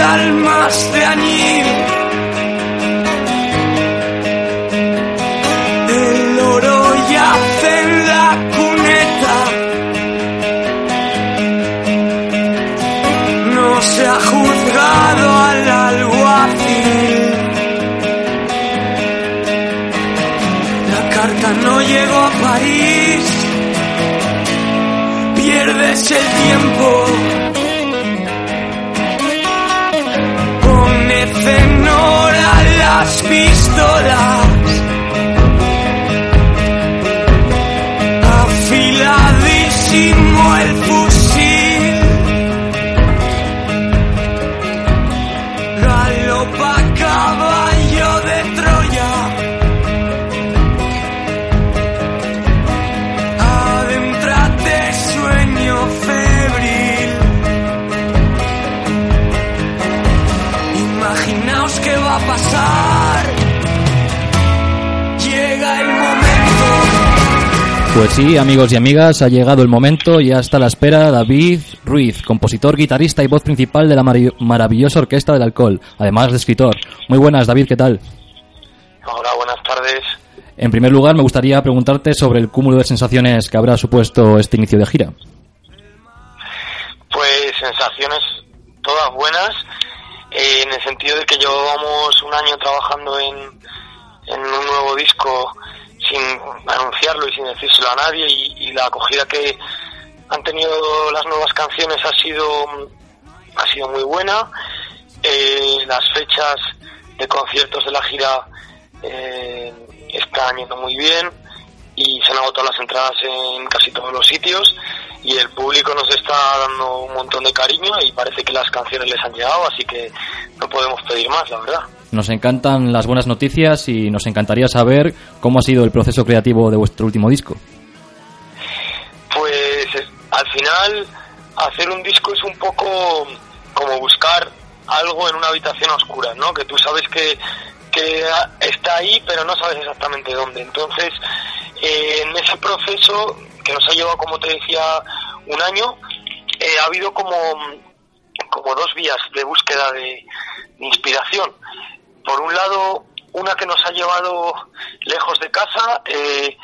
almas de añil. El oro yace en la cuneta. No se ha juzgado al alguacil. La carta no llegó a París. Pierdes el tiempo. Las pistolas. Afiladísimo el Pues sí, amigos y amigas, ha llegado el momento y hasta la espera David Ruiz, compositor, guitarrista y voz principal de la maravillosa Orquesta del Alcohol, además de escritor. Muy buenas, David, ¿qué tal? Hola, buenas tardes. En primer lugar, me gustaría preguntarte sobre el cúmulo de sensaciones que habrá supuesto este inicio de gira. Pues sensaciones todas buenas, eh, en el sentido de que llevábamos un año trabajando en, en un nuevo disco sin anunciarlo y sin decírselo a nadie y, la acogida que han tenido las nuevas canciones ha sido ha sido muy buena. Eh, las fechas de conciertos de la gira eh, están yendo muy bien y se han agotado las entradas en casi todos los sitios y el público nos está dando un montón de cariño y parece que las canciones les han llegado, así que no podemos pedir más, la verdad. Nos encantan las buenas noticias y nos encantaría saber cómo ha sido el proceso creativo de vuestro último disco. Pues es- al final hacer un disco es un poco como buscar algo en una habitación oscura, ¿no? Que tú sabes que, que está ahí, pero no sabes exactamente dónde. Entonces, eh, en ese proceso, que nos ha llevado, como te decía, un año, eh, ha habido como, como dos vías de búsqueda de inspiración. Por un lado, una que nos ha llevado lejos de casa, eh,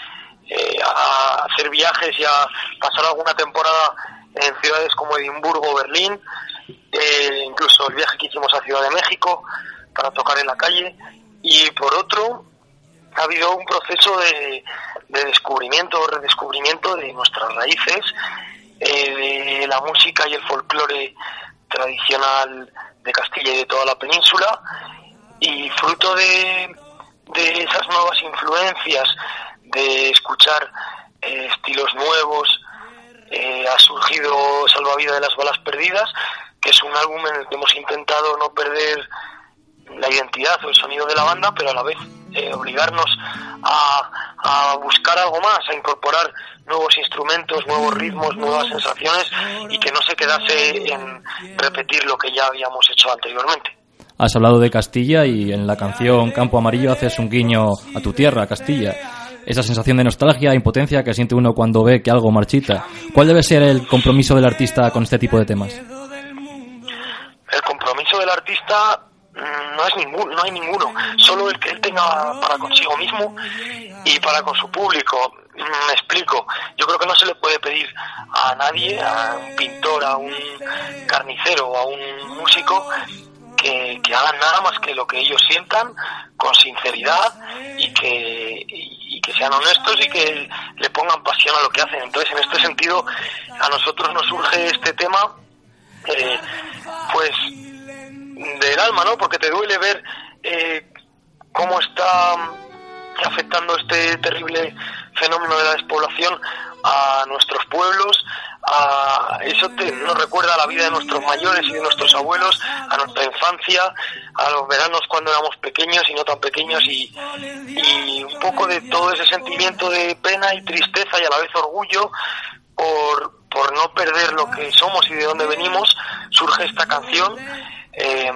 eh, a hacer viajes y a pasar alguna temporada en ciudades como Edimburgo, Berlín, eh, incluso el viaje que hicimos a Ciudad de México para tocar en la calle. Y por otro, ha habido un proceso de, de descubrimiento o redescubrimiento de nuestras raíces, de la música y el folclore tradicional de Castilla y de toda la península, y fruto de, de esas nuevas influencias, de escuchar eh, estilos nuevos, eh, ha surgido Salvavidas de las Balas Perdidas, que es un álbum en el que hemos intentado no perder la identidad o el sonido de la banda, pero a la vez eh, obligarnos a, a buscar algo más, a incorporar nuevos instrumentos, nuevos ritmos, nuevas sensaciones y que no se quedase en repetir lo que ya habíamos hecho anteriormente. Has hablado de Castilla y en la canción Campo Amarillo haces un guiño a tu tierra, Castilla. Esa sensación de nostalgia e impotencia que siente uno cuando ve que algo marchita. ¿Cuál debe ser el compromiso del artista con este tipo de temas? El compromiso del artista mm, no es ningún, no hay ninguno, solo el que él tenga para consigo mismo y para con su público. Mm, Me explico, yo creo que no se le puede pedir a nadie, a un pintor, a un carnicero a un músico que, hagan nada más que lo que ellos sientan con sinceridad y que, y que sean honestos y que le pongan pasión a lo que hacen. Entonces, en este sentido, a nosotros nos surge este tema, eh, pues del alma, ¿no? Porque te duele ver eh, cómo está afectando este terrible fenómeno de la despoblación a nuestros pueblos, a eso te, nos recuerda a la vida de nuestros mayores y de nuestros abuelos, a nuestra infancia, a los veranos cuando éramos pequeños y no tan pequeños y, un poco de todo ese sentimiento de pena y tristeza y a la vez orgullo por, por no perder lo que somos y de dónde venimos, surge esta canción eh,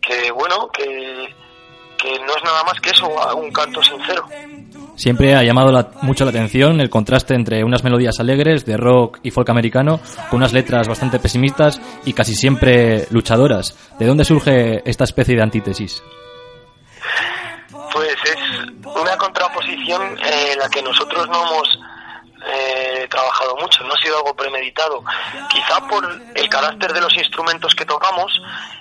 que bueno, que, que no es nada más que eso, un canto sincero. Siempre ha llamado mucho la atención el contraste entre unas melodías alegres de rock y folk americano con unas letras bastante pesimistas y casi siempre luchadoras. ¿De dónde surge esta especie de antítesis? Pues es una contraposición en la que nosotros no hemos eh, trabajado mucho, no ha sido algo premeditado. Quizá por el carácter de los instrumentos que tocamos,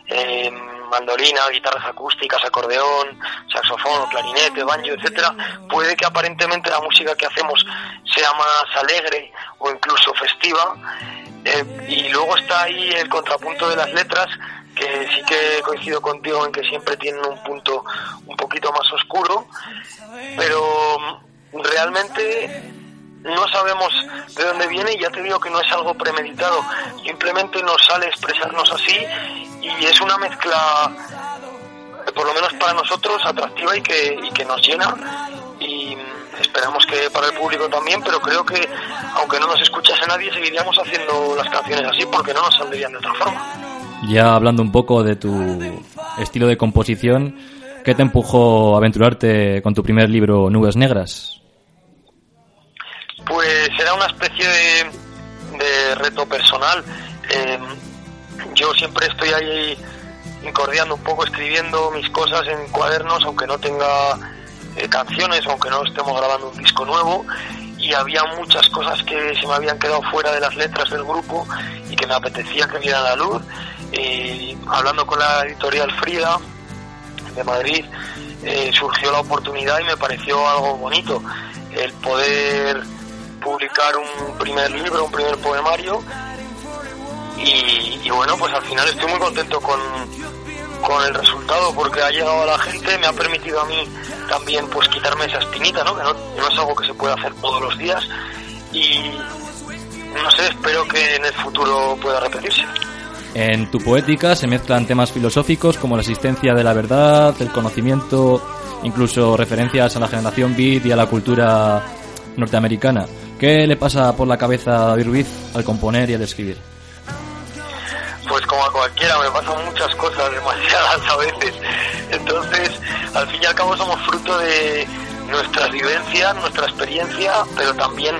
eh, mandolina, guitarras acústicas, acordeón, saxofón, clarinete, banjo, etcétera, puede que aparentemente la música que hacemos sea más alegre o incluso festiva. Eh, y luego está ahí el contrapunto de las letras, que sí que coincido contigo en que siempre tienen un punto un poquito más oscuro, pero realmente no sabemos de dónde viene ya te digo que no es algo premeditado, simplemente nos sale expresarnos así y es una mezcla, por lo menos para nosotros, atractiva y que, y que nos llena y esperamos que para el público también, pero creo que aunque no nos escuchase nadie, seguiríamos haciendo las canciones así porque no nos saldrían de otra forma. Ya hablando un poco de tu estilo de composición, ¿qué te empujó a aventurarte con tu primer libro, Nubes Negras? Pues era una especie de, reto personal. Em, yo siempre estoy ahí incordiando un poco, escribiendo mis cosas en cuadernos, aunque no tenga eh, canciones, aunque no estemos grabando un disco nuevo. Y había muchas cosas que se me habían quedado fuera de las letras del grupo y que me apetecía que vieran la luz. Y hablando con la editorial Frida de Madrid, eh, surgió la oportunidad y me pareció algo bonito el poder publicar un primer libro, un primer poemario y, bueno, pues al final estoy muy contento con, con el resultado porque ha llegado a la gente, me ha permitido a mí también pues quitarme esa espinita, ¿no? que no, no es algo que se puede hacer todos los días y no sé, espero que en el futuro pueda repetirse. En tu poética se mezclan temas filosóficos como la existencia de la verdad, el conocimiento, incluso referencias a la generación beat y a la cultura norteamericana. ¿Qué le pasa por la cabeza a David Ruiz al componer y al escribir? Pues como a cualquiera, me pasan muchas cosas, demasiadas a veces. Entonces, al fin y al cabo somos fruto de nuestras vivencias, nuestra experiencia, pero también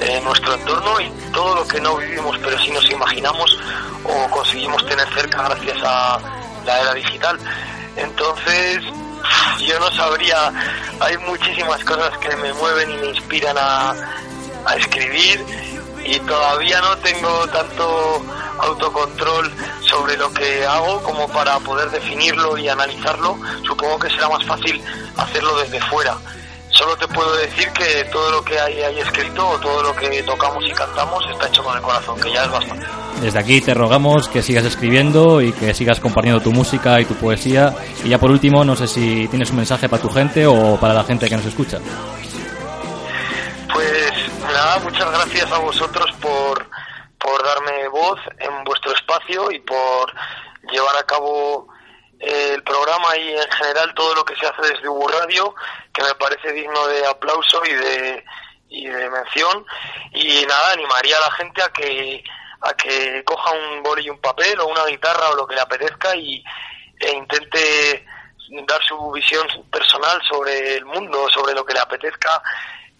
eh, nuestro entorno y todo lo que no vivimos, pero sí nos imaginamos o conseguimos tener cerca gracias a la era digital. Entonces, yo no sabría, hay muchísimas cosas que me mueven y me inspiran a, a escribir y todavía no tengo tanto autocontrol sobre lo que hago como para poder definirlo y analizarlo. Supongo que será más fácil hacerlo desde fuera. Solo te puedo decir que todo lo que hay ahí escrito o todo lo que tocamos y cantamos está hecho con el corazón, que ya es bastante. Desde aquí te rogamos que sigas escribiendo y que sigas compartiendo tu música y tu poesía. Y ya por último, no sé si tienes un mensaje para tu gente o para la gente que nos escucha. Muchas gracias a vosotros por, por darme voz en vuestro espacio y por llevar a cabo eh, el programa y en general todo lo que se hace desde Ubu Radio, que me parece digno de aplauso y de, y de mención. Y nada, animaría a la gente a que, a que coja un boli y un papel o una guitarra o lo que le apetezca y, e intente dar su visión personal sobre el mundo, sobre lo que le apetezca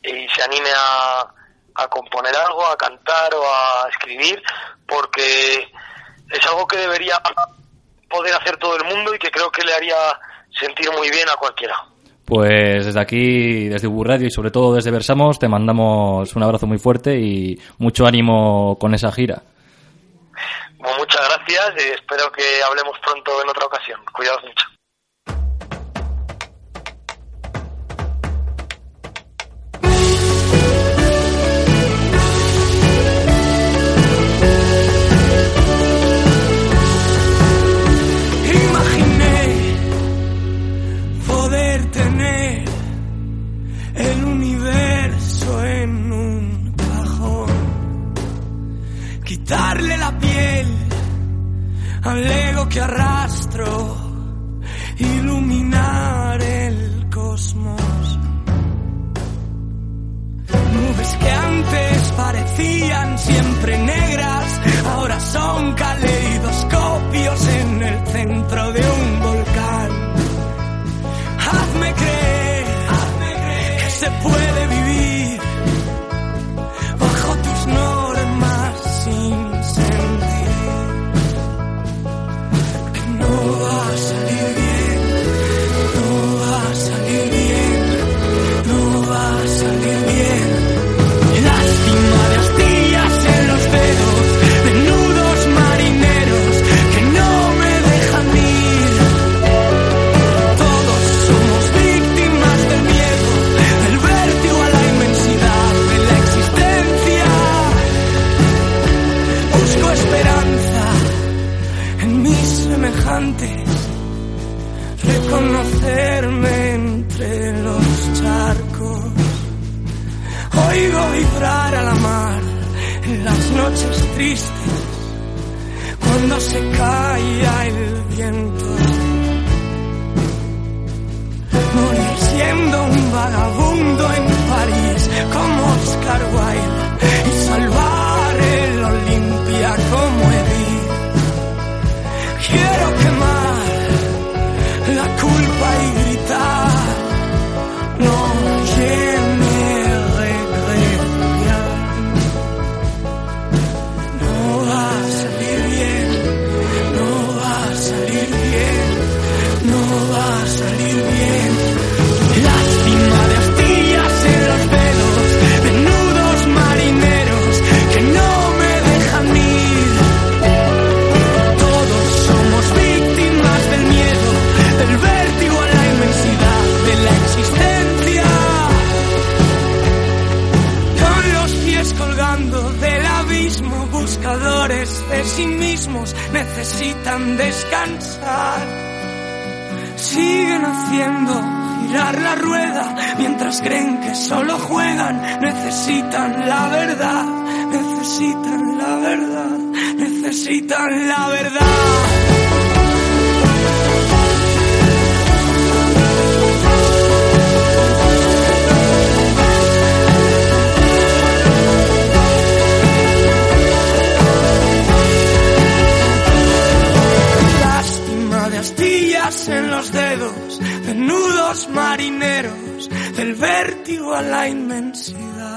y se anime a, a componer algo, a cantar o a escribir, porque es algo que debería poder hacer todo el mundo y que creo que le haría sentir muy bien a cualquiera. Pues desde aquí, desde Ubu Radio y sobre todo desde Versamos, te mandamos un abrazo muy fuerte y mucho ánimo con esa gira. muchas gracias y espero que hablemos pronto en otra ocasión. Cuidados mucho. reconocerme entre los charcos. Oigo vibrar a la mar en las noches tristes cuando se caía el viento. Morir siendo un vagabundo en abismo, buscadores de sí mismos necesitan descansar. Siguen haciendo girar la rueda mientras creen que solo juegan. Necesitan la verdad, necesitan la verdad, necesitan la verdad. intensidad.